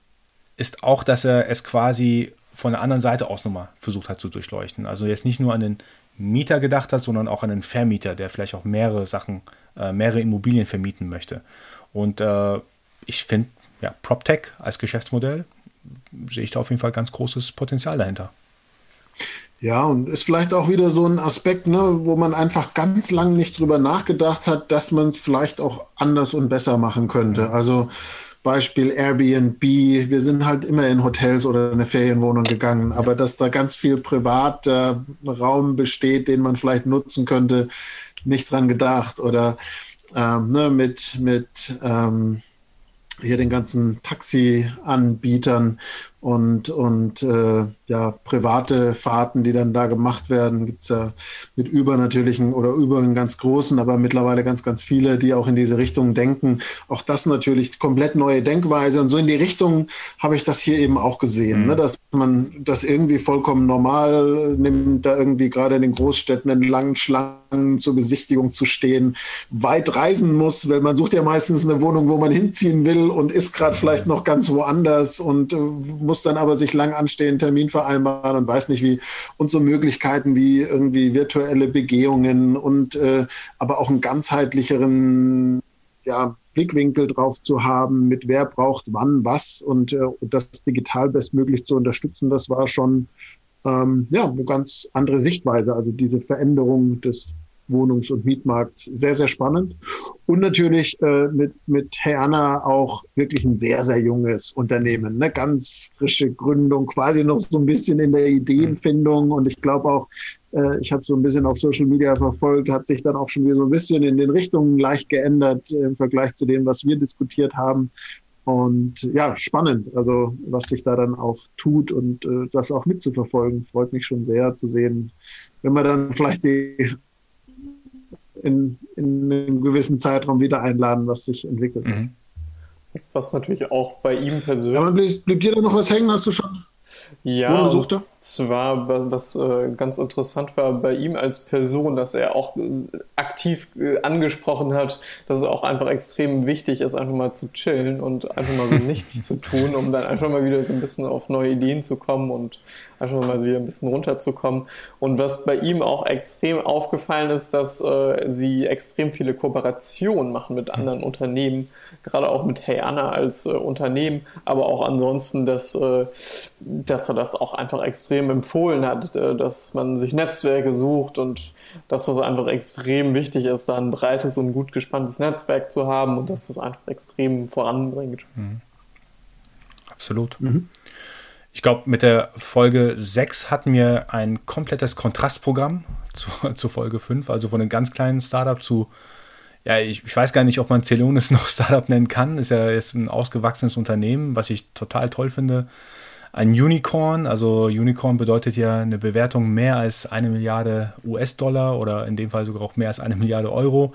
ist auch, dass er es quasi von der anderen Seite aus nochmal versucht hat zu durchleuchten. Also jetzt nicht nur an den Mieter gedacht hat, sondern auch an den Vermieter, der vielleicht auch mehrere Sachen, äh, mehrere Immobilien vermieten möchte. Und äh, ich finde, ja, PropTech als Geschäftsmodell sehe ich da auf jeden Fall ganz großes Potenzial dahinter. Ja, und ist vielleicht auch wieder so ein Aspekt, ne, wo man einfach ganz lange nicht drüber nachgedacht hat, dass man es vielleicht auch anders und besser machen könnte. Also Beispiel Airbnb, wir sind halt immer in Hotels oder in eine Ferienwohnung gegangen, aber dass da ganz viel privater Raum besteht, den man vielleicht nutzen könnte, nicht dran gedacht. Oder ähm, ne, mit, mit ähm, hier den ganzen Taxi-Anbietern und, und äh, ja, private Fahrten, die dann da gemacht werden, gibt es ja mit übernatürlichen oder über einen ganz großen, aber mittlerweile ganz, ganz viele, die auch in diese Richtung denken. Auch das natürlich komplett neue Denkweise. Und so in die Richtung habe ich das hier eben auch gesehen, mhm. ne? dass man das irgendwie vollkommen normal nimmt, da irgendwie gerade in den Großstädten in langen Schlangen zur Besichtigung zu stehen, weit reisen muss, weil man sucht ja meistens eine Wohnung, wo man hinziehen will und ist gerade vielleicht noch ganz woanders und äh, muss dann aber sich lang anstehen, Termin vereinbaren und weiß nicht wie. Und so Möglichkeiten wie irgendwie virtuelle Begehungen und äh, aber auch einen ganzheitlicheren ja, Blickwinkel drauf zu haben, mit wer braucht wann was und, äh, das digital bestmöglich zu unterstützen, das war schon ähm, ja, eine ganz andere Sichtweise. Also diese Veränderung des Wohnungs- und Mietmarkt sehr, sehr spannend. Und natürlich äh, mit, mit Herna auch wirklich ein sehr, sehr junges Unternehmen. Eine ganz frische Gründung, quasi noch so ein bisschen in der Ideenfindung. Und ich glaube auch, äh, ich habe so ein bisschen auf Social Media verfolgt, hat sich dann auch schon wieder so ein bisschen in den Richtungen leicht geändert äh, im Vergleich zu dem, was wir diskutiert haben. Und ja, spannend, also was sich da dann auch tut und äh, das auch mitzuverfolgen, freut mich schon sehr zu sehen, wenn man dann vielleicht die in, in einem gewissen Zeitraum wieder einladen, was sich entwickelt. Mhm. Das passt natürlich auch bei ihm persönlich. Aber blieb, blieb dir da noch was hängen? Hast du schon ja, und zwar, was äh, ganz interessant war bei ihm als Person, dass er auch äh, aktiv äh, angesprochen hat, dass es auch einfach extrem wichtig ist, einfach mal zu chillen und einfach mal so nichts zu tun, um dann einfach mal wieder so ein bisschen auf neue Ideen zu kommen und einfach mal wieder ein bisschen runterzukommen. Und was bei ihm auch extrem aufgefallen ist, dass äh, sie extrem viele Kooperationen machen mit anderen Unternehmen, gerade auch mit Hey Anna als äh, Unternehmen, aber auch ansonsten, dass, äh, dass er das auch einfach extrem empfohlen hat, äh, dass man sich Netzwerke sucht und dass das einfach extrem wichtig ist, da ein breites und gut gespanntes Netzwerk zu haben und dass das einfach extrem voranbringt. Mhm. Absolut. Mhm. Ich glaube, mit der Folge 6 hatten wir ein komplettes Kontrastprogramm zu, zu Folge 5, also von einem ganz kleinen Startup zu ja, ich, ich, weiß gar nicht, ob man Celonis noch Startup nennen kann. Ist ja jetzt ein ausgewachsenes Unternehmen, was ich total toll finde. Ein Unicorn, also Unicorn bedeutet ja eine Bewertung mehr als eine Milliarde US-Dollar oder in dem Fall sogar auch mehr als eine Milliarde Euro.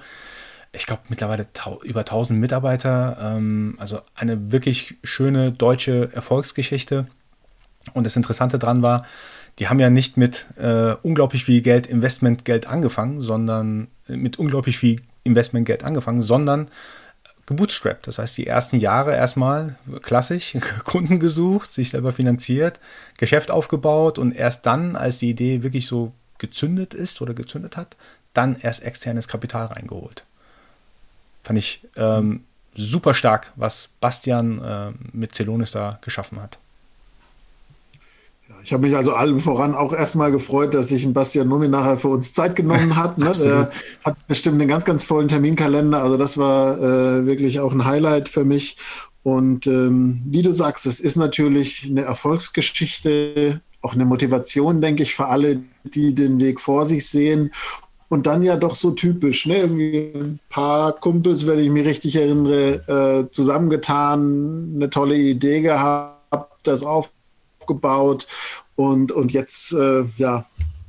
Ich glaube mittlerweile über 1000 Mitarbeiter. Ähm, also eine wirklich schöne deutsche Erfolgsgeschichte. Und das Interessante dran war, die haben ja nicht mit äh, unglaublich viel Geld, Investmentgeld angefangen, sondern mit unglaublich viel Investmentgeld angefangen, sondern gebootstrapped. Das heißt, die ersten Jahre erstmal klassisch Kunden gesucht, sich selber finanziert, Geschäft aufgebaut und erst dann, als die Idee wirklich so gezündet ist oder gezündet hat, dann erst externes Kapital reingeholt. Fand ich ähm, super stark, was Bastian äh, mit Celonis da geschaffen hat. Ich habe mich also allem voran auch erstmal gefreut, dass sich ein Bastian Numi nachher für uns Zeit genommen hat. Ne? Er hat bestimmt einen ganz, ganz vollen Terminkalender. Also das war äh, wirklich auch ein Highlight für mich. Und ähm, wie du sagst, es ist natürlich eine Erfolgsgeschichte, auch eine Motivation, denke ich, für alle, die den Weg vor sich sehen. Und dann ja doch so typisch, ne? Irgendwie ein paar Kumpels, wenn ich mich richtig erinnere, äh, zusammengetan, eine tolle Idee gehabt, das auf aufgebaut und, und jetzt, äh, ja,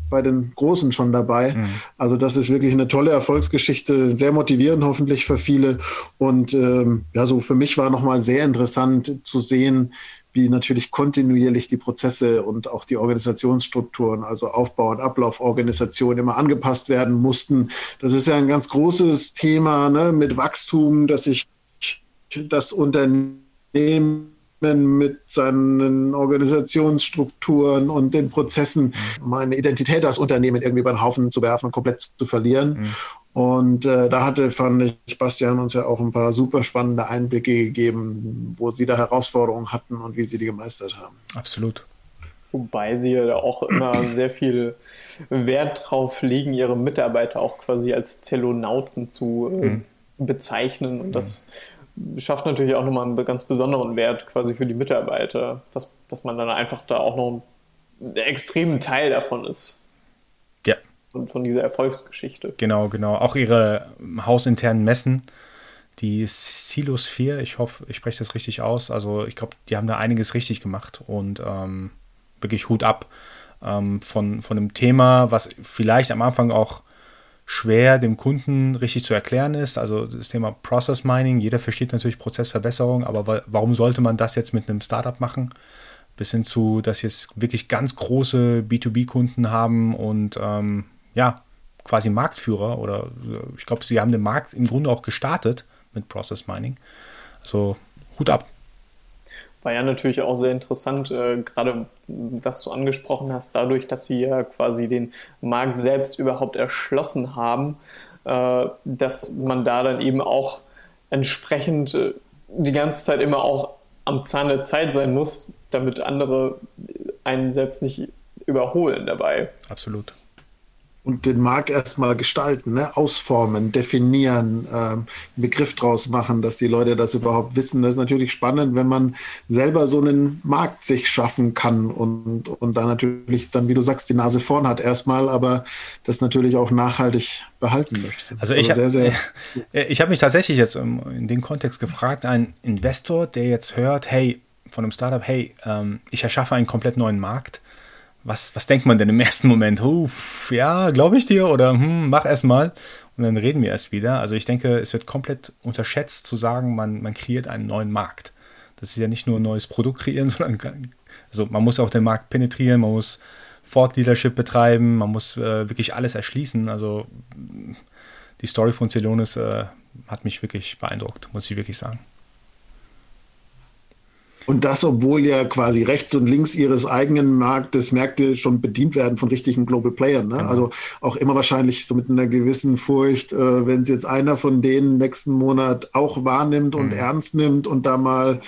bei den Großen schon dabei. Mhm. Also das ist wirklich eine tolle Erfolgsgeschichte, sehr motivierend hoffentlich für viele. Und ähm, ja, so für mich war nochmal sehr interessant zu sehen, wie natürlich kontinuierlich die Prozesse und auch die Organisationsstrukturen, also Aufbau- und Ablauforganisation immer angepasst werden mussten. Das ist ja ein ganz großes Thema ne, mit Wachstum, dass sich das Unternehmen mit seinen Organisationsstrukturen und den Prozessen meine Identität als Unternehmen irgendwie über den Haufen zu werfen und komplett zu verlieren. Mhm. Und äh, da hatte, fand ich, Bastian uns ja auch ein paar super spannende Einblicke gegeben, wo sie da Herausforderungen hatten und wie sie die gemeistert haben. Absolut. Wobei sie ja auch immer sehr viel Wert drauf legen, ihre Mitarbeiter auch quasi als Zellonauten zu äh, mhm. bezeichnen. Und mhm. das schafft natürlich auch nochmal einen ganz besonderen Wert quasi für die Mitarbeiter, dass, dass man dann einfach da auch noch einen extremen Teil davon ist. Ja. Von, von dieser Erfolgsgeschichte. Genau, genau. Auch ihre hausinternen Messen, die Silosphere, ich hoffe, ich spreche das richtig aus. Also ich glaube, die haben da einiges richtig gemacht und ähm, wirklich Hut ab ähm, von, von einem Thema, was vielleicht am Anfang auch schwer dem Kunden richtig zu erklären ist. Also das Thema Process Mining, jeder versteht natürlich Prozessverbesserung, aber warum sollte man das jetzt mit einem Startup machen? Bis hin zu, dass jetzt wirklich ganz große B2B-Kunden haben und ähm, ja, quasi Marktführer oder ich glaube, sie haben den Markt im Grunde auch gestartet mit Process Mining. Also Hut ab war ja natürlich auch sehr interessant, äh, gerade was du angesprochen hast, dadurch, dass sie ja quasi den Markt selbst überhaupt erschlossen haben, äh, dass man da dann eben auch entsprechend äh, die ganze Zeit immer auch am Zahn der Zeit sein muss, damit andere einen selbst nicht überholen dabei. Absolut und den Markt erstmal gestalten, ne? ausformen, definieren, ähm, einen Begriff draus machen, dass die Leute das überhaupt wissen. Das ist natürlich spannend, wenn man selber so einen Markt sich schaffen kann und, und da natürlich dann, wie du sagst, die Nase vorn hat erstmal, aber das natürlich auch nachhaltig behalten möchte. Also ich also habe hab mich tatsächlich jetzt in dem Kontext gefragt, ein Investor, der jetzt hört, hey, von einem Startup, hey, ähm, ich erschaffe einen komplett neuen Markt, was, was denkt man denn im ersten Moment? Uff, ja, glaube ich dir oder hm, mach erst mal und dann reden wir erst wieder. Also ich denke, es wird komplett unterschätzt zu sagen, man, man kreiert einen neuen Markt. Das ist ja nicht nur ein neues Produkt kreieren, sondern also man muss auch den Markt penetrieren, man muss Fort Leadership betreiben, man muss äh, wirklich alles erschließen. Also die Story von Celonis äh, hat mich wirklich beeindruckt, muss ich wirklich sagen. Und das, obwohl ja quasi rechts und links ihres eigenen Marktes Märkte schon bedient werden von richtigen Global Playern. Ne? Genau. Also auch immer wahrscheinlich so mit einer gewissen Furcht, äh, wenn es jetzt einer von denen nächsten Monat auch wahrnimmt und mhm. ernst nimmt und da mal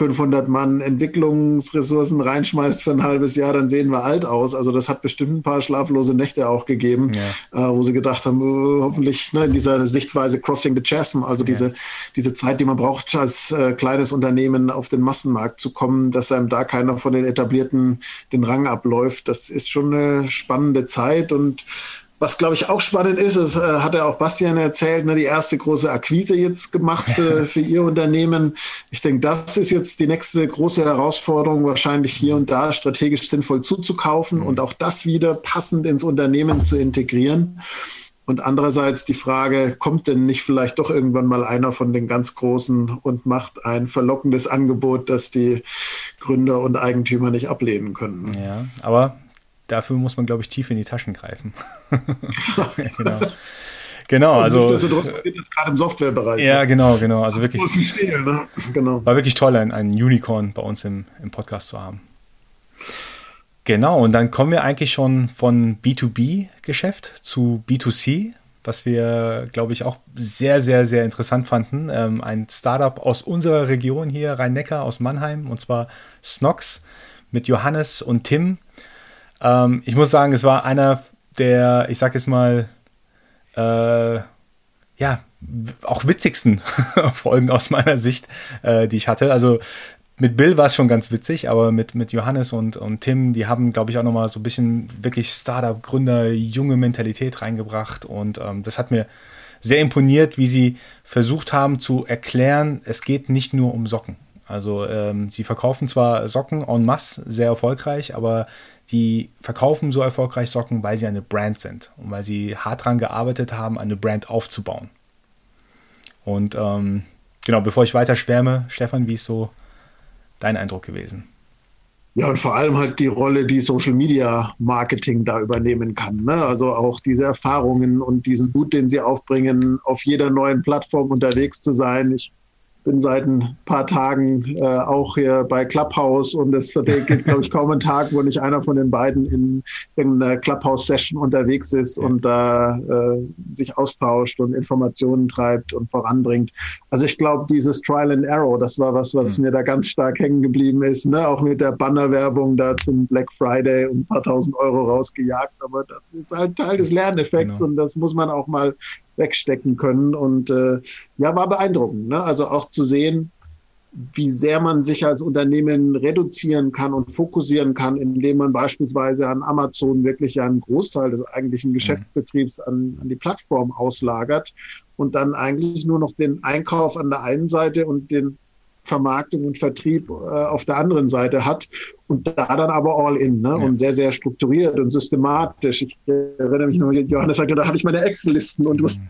500 Mann Entwicklungsressourcen reinschmeißt für ein halbes Jahr, dann sehen wir alt aus. Also das hat bestimmt ein paar schlaflose Nächte auch gegeben, ja. äh, wo sie gedacht haben, oh, hoffentlich ne, in dieser Sichtweise Crossing the Chasm, also ja. diese, diese Zeit, die man braucht als äh, kleines Unternehmen auf den Massenmarkt zu kommen, dass einem da keiner von den Etablierten den Rang abläuft. Das ist schon eine spannende Zeit und was, glaube ich, auch spannend ist, das äh, hat ja auch Bastian erzählt, ne, die erste große Akquise jetzt gemacht für, für ihr Unternehmen. Ich denke, das ist jetzt die nächste große Herausforderung, wahrscheinlich hier und da strategisch sinnvoll zuzukaufen mhm. und auch das wieder passend ins Unternehmen zu integrieren. Und andererseits die Frage, kommt denn nicht vielleicht doch irgendwann mal einer von den ganz Großen und macht ein verlockendes Angebot, das die Gründer und Eigentümer nicht ablehnen können? Ja, aber dafür muss man, glaube ich, tief in die Taschen greifen. genau. Genau, also. Das ist gerade im Softwarebereich. Ja, genau, genau. Also wirklich. Stehen, ne? genau. War wirklich toll, ein, ein Unicorn bei uns im, im Podcast zu haben. Genau, und dann kommen wir eigentlich schon von B2B-Geschäft zu B2C, was wir, glaube ich, auch sehr, sehr, sehr interessant fanden. Ähm, ein Startup aus unserer Region hier, Rhein-Neckar, aus Mannheim, und zwar Snox mit Johannes und Tim. Ähm, ich muss sagen, es war einer der, ich sag jetzt mal, äh, ja, auch witzigsten Folgen aus meiner Sicht, äh, die ich hatte. Also mit Bill war es schon ganz witzig, aber mit, mit Johannes und, und Tim, die haben, glaube ich, auch nochmal so ein bisschen wirklich Startup-Gründer, junge Mentalität reingebracht. Und ähm, das hat mir sehr imponiert, wie sie versucht haben zu erklären, es geht nicht nur um Socken. Also ähm, sie verkaufen zwar Socken en masse sehr erfolgreich, aber die verkaufen so erfolgreich Socken, weil sie eine Brand sind und weil sie hart daran gearbeitet haben, eine Brand aufzubauen. Und ähm, genau, bevor ich weiter schwärme, Stefan, wie ist so dein Eindruck gewesen? Ja, und vor allem halt die Rolle, die Social Media Marketing da übernehmen kann. Ne? Also auch diese Erfahrungen und diesen Mut, den sie aufbringen, auf jeder neuen Plattform unterwegs zu sein. Ich bin seit ein paar Tagen äh, auch hier bei Clubhouse und es gibt, glaube ich, kaum einen Tag, wo nicht einer von den beiden in irgendeiner Clubhouse-Session unterwegs ist ja. und da äh, sich austauscht und Informationen treibt und voranbringt. Also ich glaube, dieses Trial and Arrow, das war was, was mhm. mir da ganz stark hängen geblieben ist, ne? auch mit der Bannerwerbung da zum Black Friday und ein paar tausend Euro rausgejagt. Aber das ist halt Teil des Lerneffekts genau. und das muss man auch mal wegstecken können. Und äh, ja, war beeindruckend. Ne? Also auch zu sehen, wie sehr man sich als Unternehmen reduzieren kann und fokussieren kann, indem man beispielsweise an Amazon wirklich einen Großteil des eigentlichen Geschäftsbetriebs an, an die Plattform auslagert und dann eigentlich nur noch den Einkauf an der einen Seite und den Vermarktung und Vertrieb äh, auf der anderen Seite hat und da dann aber all in ne? Ja. und sehr, sehr strukturiert und systematisch. Ich erinnere mich noch, Johannes sagte, da hatte ich meine Excel-Listen und wusste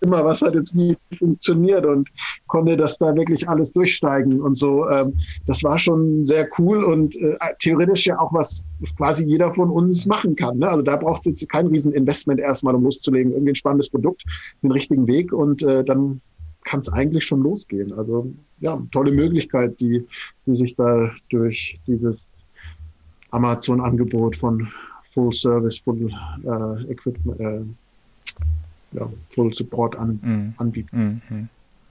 immer, was hat jetzt wie funktioniert und konnte das da wirklich alles durchsteigen und so. Ähm, das war schon sehr cool und äh, theoretisch ja auch was, was quasi jeder von uns machen kann. Ne? Also da braucht es jetzt kein Rieseninvestment erstmal, um loszulegen, irgendwie ein spannendes Produkt, den richtigen Weg und äh, dann kann es eigentlich schon losgehen. Also ja, tolle Möglichkeit, die, die sich da durch dieses Amazon-Angebot von Full Service, Full äh, Equipment, äh, ja, Full Support an, mhm. anbieten. Mhm.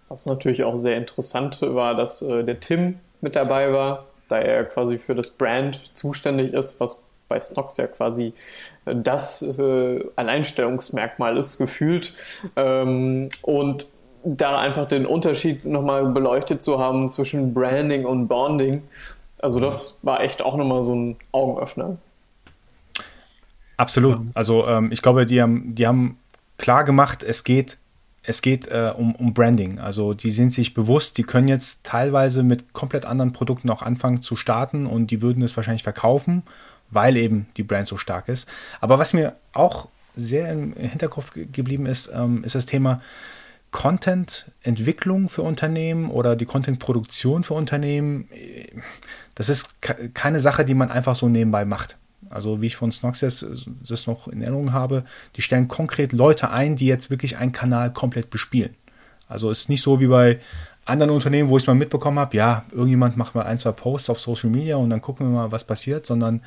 Was natürlich auch sehr interessant war, dass äh, der Tim mit dabei war, da er quasi für das Brand zuständig ist, was bei Snox ja quasi äh, das äh, Alleinstellungsmerkmal ist, gefühlt. Ähm, und da einfach den Unterschied nochmal beleuchtet zu haben zwischen Branding und Bonding. Also das war echt auch nochmal so ein Augenöffner. Absolut. Also ähm, ich glaube, die haben, die haben klar gemacht, es geht, es geht äh, um, um Branding. Also die sind sich bewusst, die können jetzt teilweise mit komplett anderen Produkten auch anfangen zu starten und die würden es wahrscheinlich verkaufen, weil eben die Brand so stark ist. Aber was mir auch sehr im Hinterkopf geblieben ist, ähm, ist das Thema, Content-Entwicklung für Unternehmen oder die Content-Produktion für Unternehmen, das ist keine Sache, die man einfach so nebenbei macht. Also wie ich von Snoxes das noch in Erinnerung habe, die stellen konkret Leute ein, die jetzt wirklich einen Kanal komplett bespielen. Also es ist nicht so wie bei anderen Unternehmen, wo ich es mal mitbekommen habe, ja, irgendjemand macht mal ein, zwei Posts auf Social Media und dann gucken wir mal, was passiert, sondern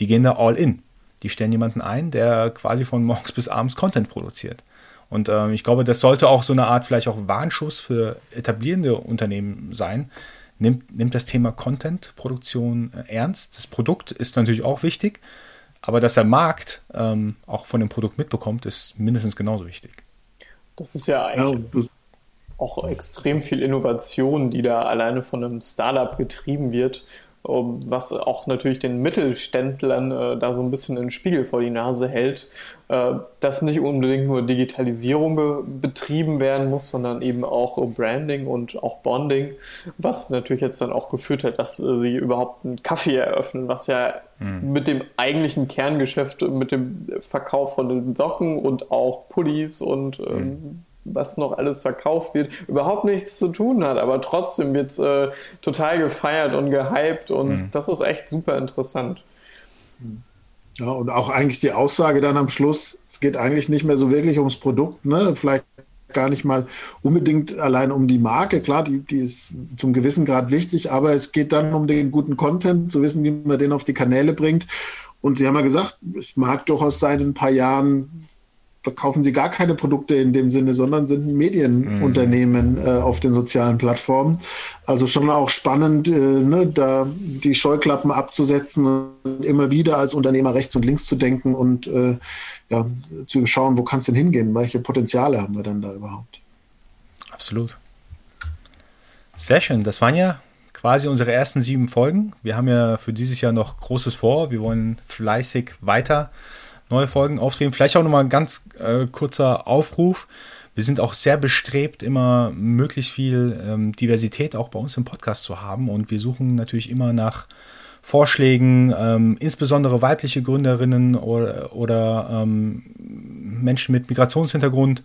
die gehen da all in. Die stellen jemanden ein, der quasi von morgens bis abends Content produziert. Und ähm, ich glaube, das sollte auch so eine Art vielleicht auch Warnschuss für etablierende Unternehmen sein. Nimmt, nimmt das Thema Content-Produktion äh, ernst. Das Produkt ist natürlich auch wichtig, aber dass der Markt ähm, auch von dem Produkt mitbekommt, ist mindestens genauso wichtig. Das ist ja eigentlich auch extrem viel Innovation, die da alleine von einem Startup getrieben wird was auch natürlich den Mittelständlern äh, da so ein bisschen den Spiegel vor die Nase hält, äh, dass nicht unbedingt nur Digitalisierung betrieben werden muss, sondern eben auch Branding und auch Bonding, was natürlich jetzt dann auch geführt hat, dass äh, sie überhaupt einen Kaffee eröffnen, was ja mhm. mit dem eigentlichen Kerngeschäft, mit dem Verkauf von den Socken und auch Pullis und ähm, mhm was noch alles verkauft wird, überhaupt nichts zu tun hat. Aber trotzdem wird es äh, total gefeiert und gehypt und mhm. das ist echt super interessant. Ja, und auch eigentlich die Aussage dann am Schluss, es geht eigentlich nicht mehr so wirklich ums Produkt, ne? Vielleicht gar nicht mal unbedingt allein um die Marke. Klar, die, die ist zum gewissen Grad wichtig, aber es geht dann um den guten Content, zu wissen, wie man den auf die Kanäle bringt. Und Sie haben ja gesagt, es mag durchaus sein, in ein paar Jahren verkaufen sie gar keine Produkte in dem Sinne, sondern sind Medienunternehmen mhm. äh, auf den sozialen Plattformen. Also schon auch spannend, äh, ne, da die Scheuklappen abzusetzen und immer wieder als Unternehmer rechts und links zu denken und äh, ja, zu schauen, wo kann es denn hingehen? Welche Potenziale haben wir denn da überhaupt? Absolut. Sehr schön. Das waren ja quasi unsere ersten sieben Folgen. Wir haben ja für dieses Jahr noch Großes vor. Wir wollen fleißig weiter neue Folgen auftreten. Vielleicht auch nochmal ein ganz äh, kurzer Aufruf. wir sind auch sehr bestrebt, immer möglichst viel ähm, Diversität auch bei uns im Podcast zu haben. Und wir suchen natürlich immer nach Vorschlägen, ähm, insbesondere weibliche Gründerinnen oder, oder ähm, Menschen mit Migrationshintergrund.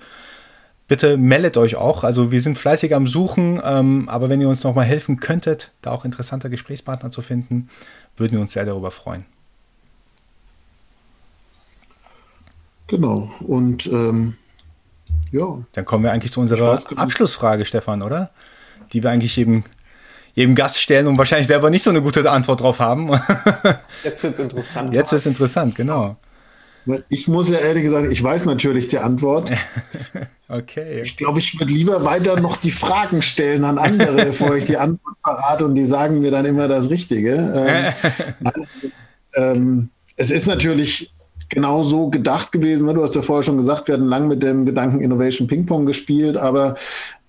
Bitte meldet euch auch. Also wir sind fleißig am Suchen, ähm, aber wenn ihr uns nochmal helfen könntet, da auch interessanter Gesprächspartner zu finden, würden wir uns sehr darüber freuen. Genau. Und ähm, ja. Dann kommen wir eigentlich zu unserer Abschlussfrage, Stefan, oder? Die wir eigentlich jedem, jedem Gast stellen und wahrscheinlich selber nicht so eine gute Antwort drauf haben. Jetzt wird es interessant. Jetzt wird es interessant, genau. Ich muss ja ehrlich gesagt, ich weiß natürlich die Antwort. okay. Ich glaube, ich würde lieber weiter noch die Fragen stellen an andere, bevor ich die Antwort verrate und die sagen mir dann immer das Richtige. Ähm, ähm, es ist natürlich genau so gedacht gewesen. Du hast ja vorher schon gesagt, wir hatten lang mit dem Gedanken Innovation Ping Pong gespielt, aber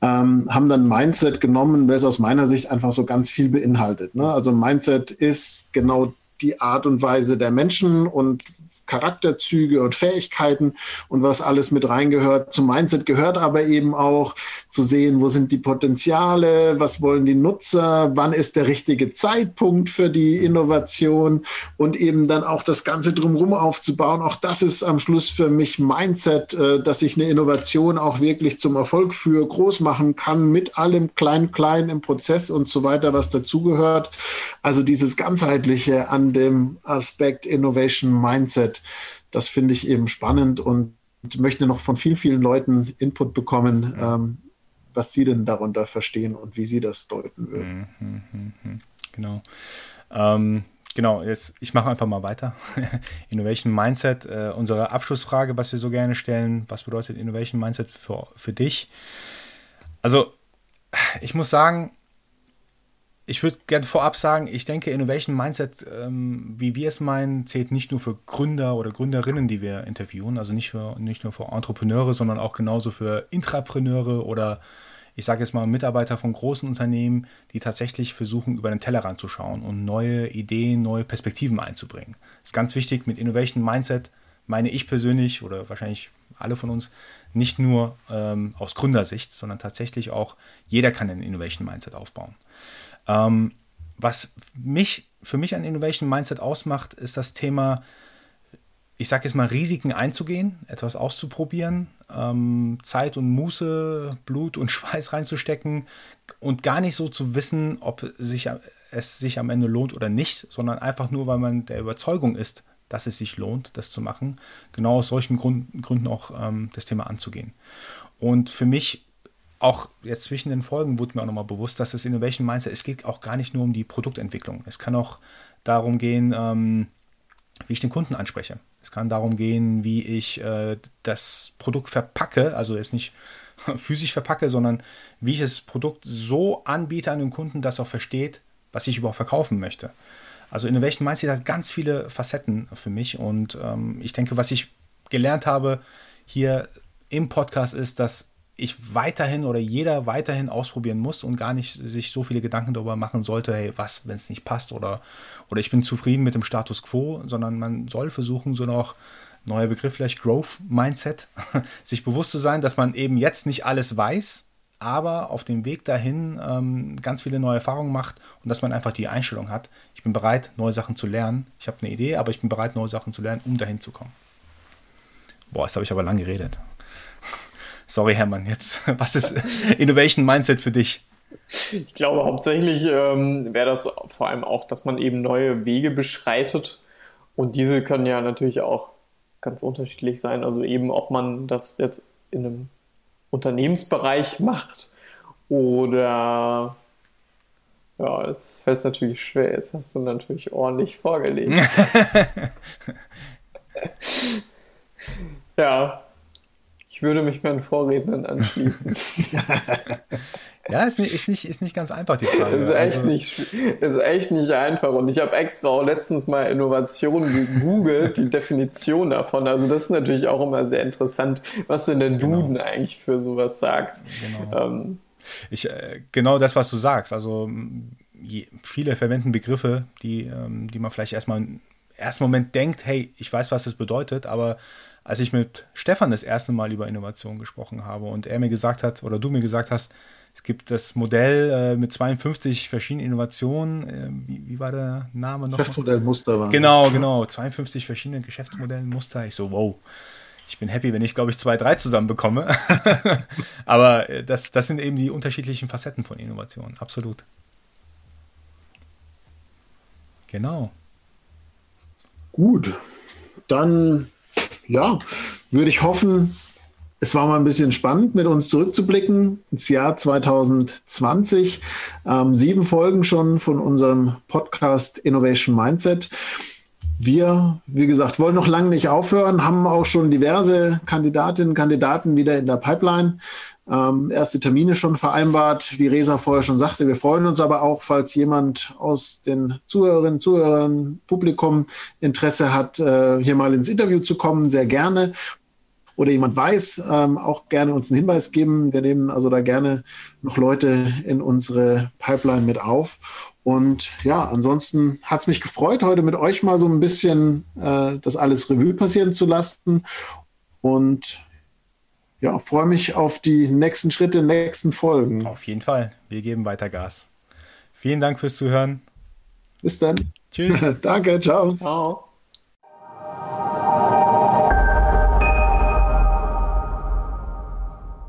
ähm, haben dann Mindset genommen, weil es aus meiner Sicht einfach so ganz viel beinhaltet. Ne? Also Mindset ist genau die Art und Weise der Menschen und Charakterzüge und Fähigkeiten und was alles mit reingehört. Zum Mindset gehört aber eben auch zu sehen, wo sind die Potenziale, was wollen die Nutzer, wann ist der richtige Zeitpunkt für die Innovation und eben dann auch das Ganze drumherum aufzubauen. Auch das ist am Schluss für mich Mindset, äh, dass ich eine Innovation auch wirklich zum Erfolg führe, groß machen kann mit allem Klein-Klein im Prozess und so weiter, was dazugehört. Also dieses ganzheitliche an dem Aspekt Innovation Mindset das finde ich eben spannend und möchte noch von vielen, vielen Leuten Input bekommen, ähm, was sie denn darunter verstehen und wie sie das deuten würden. Mhm, mhm, mhm. Genau. Ähm, genau, jetzt ich mache einfach mal weiter. Innovation Mindset, äh, unsere Abschlussfrage, was wir so gerne stellen, was bedeutet Innovation Mindset für, für dich? Also, ich muss sagen, ich würde gerne vorab sagen, ich denke, Innovation Mindset, ähm, wie wir es meinen, zählt nicht nur für Gründer oder Gründerinnen, die wir interviewen, also nicht, für, nicht nur für Entrepreneure, sondern auch genauso für Intrapreneure oder ich sage jetzt mal Mitarbeiter von großen Unternehmen, die tatsächlich versuchen, über den Tellerrand zu schauen und neue Ideen, neue Perspektiven einzubringen. Das ist ganz wichtig mit Innovation Mindset, meine ich persönlich oder wahrscheinlich alle von uns, nicht nur ähm, aus Gründersicht, sondern tatsächlich auch jeder kann ein Innovation Mindset aufbauen. Ähm, was mich, für mich ein Innovation Mindset ausmacht, ist das Thema, ich sage jetzt mal, Risiken einzugehen, etwas auszuprobieren, ähm, Zeit und Muße, Blut und Schweiß reinzustecken und gar nicht so zu wissen, ob sich, es sich am Ende lohnt oder nicht, sondern einfach nur, weil man der Überzeugung ist, dass es sich lohnt, das zu machen, genau aus solchen Grund, Gründen auch ähm, das Thema anzugehen. Und für mich auch jetzt zwischen den Folgen wurde mir auch nochmal bewusst, dass das Innovation Mindset, es geht auch gar nicht nur um die Produktentwicklung. Es kann auch darum gehen, ähm, wie ich den Kunden anspreche. Es kann darum gehen, wie ich äh, das Produkt verpacke, also jetzt nicht physisch verpacke, sondern wie ich das Produkt so anbiete an den Kunden, dass er auch versteht, was ich überhaupt verkaufen möchte. Also Innovation Mindset hat ganz viele Facetten für mich und ähm, ich denke, was ich gelernt habe hier im Podcast ist, dass ich weiterhin oder jeder weiterhin ausprobieren muss und gar nicht sich so viele Gedanken darüber machen sollte, hey, was, wenn es nicht passt oder, oder ich bin zufrieden mit dem Status quo, sondern man soll versuchen, so noch neuer Begriff vielleicht Growth Mindset, sich bewusst zu sein, dass man eben jetzt nicht alles weiß, aber auf dem Weg dahin ähm, ganz viele neue Erfahrungen macht und dass man einfach die Einstellung hat, ich bin bereit, neue Sachen zu lernen. Ich habe eine Idee, aber ich bin bereit, neue Sachen zu lernen, um dahin zu kommen. Boah, jetzt habe ich aber lang geredet. Sorry, Hermann, jetzt, was ist Innovation Mindset für dich? Ich glaube, hauptsächlich ähm, wäre das vor allem auch, dass man eben neue Wege beschreitet. Und diese können ja natürlich auch ganz unterschiedlich sein. Also eben, ob man das jetzt in einem Unternehmensbereich macht oder ja, jetzt fällt es natürlich schwer. Jetzt hast du natürlich ordentlich vorgelegt. ja, ich würde mich meinen Vorrednern anschließen. ja, ist nicht, ist, nicht, ist nicht ganz einfach, die Frage. Ist echt, also, nicht, ist echt nicht einfach. Und ich habe extra auch letztens mal Innovation gegoogelt, die Definition davon. Also das ist natürlich auch immer sehr interessant, was denn der genau. Duden genau. eigentlich für sowas sagt. Genau. Ähm, ich, äh, genau das, was du sagst. Also viele verwenden Begriffe, die, ähm, die man vielleicht erstmal im ersten Moment denkt, hey, ich weiß, was das bedeutet, aber als ich mit Stefan das erste Mal über Innovation gesprochen habe und er mir gesagt hat, oder du mir gesagt hast, es gibt das Modell äh, mit 52 verschiedenen Innovationen. Äh, wie, wie, war der Name noch? Geschäftsmodellmuster war. Genau, genau. 52 verschiedene Geschäftsmodellmuster. Ich so, wow. Ich bin happy, wenn ich, glaube ich, zwei, drei zusammen bekomme. Aber äh, das, das sind eben die unterschiedlichen Facetten von Innovation. Absolut. Genau. Gut. Dann, ja, würde ich hoffen, es war mal ein bisschen spannend, mit uns zurückzublicken ins Jahr 2020. Ähm, sieben Folgen schon von unserem Podcast Innovation Mindset. Wir, wie gesagt, wollen noch lange nicht aufhören, haben auch schon diverse Kandidatinnen und Kandidaten wieder in der Pipeline. Ähm, erste Termine schon vereinbart, wie Resa vorher schon sagte. Wir freuen uns aber auch, falls jemand aus den Zuhörerinnen, Zuhörern, Publikum Interesse hat, äh, hier mal ins Interview zu kommen, sehr gerne oder jemand weiß, ähm, auch gerne uns einen Hinweis geben. Wir nehmen also da gerne noch Leute in unsere Pipeline mit auf. Und ja, ansonsten hat es mich gefreut, heute mit euch mal so ein bisschen äh, das alles Revue passieren zu lassen. Und ja, freue mich auf die nächsten Schritte, nächsten Folgen. Auf jeden Fall. Wir geben weiter Gas. Vielen Dank fürs Zuhören. Bis dann. Tschüss. Danke, ciao. Ciao.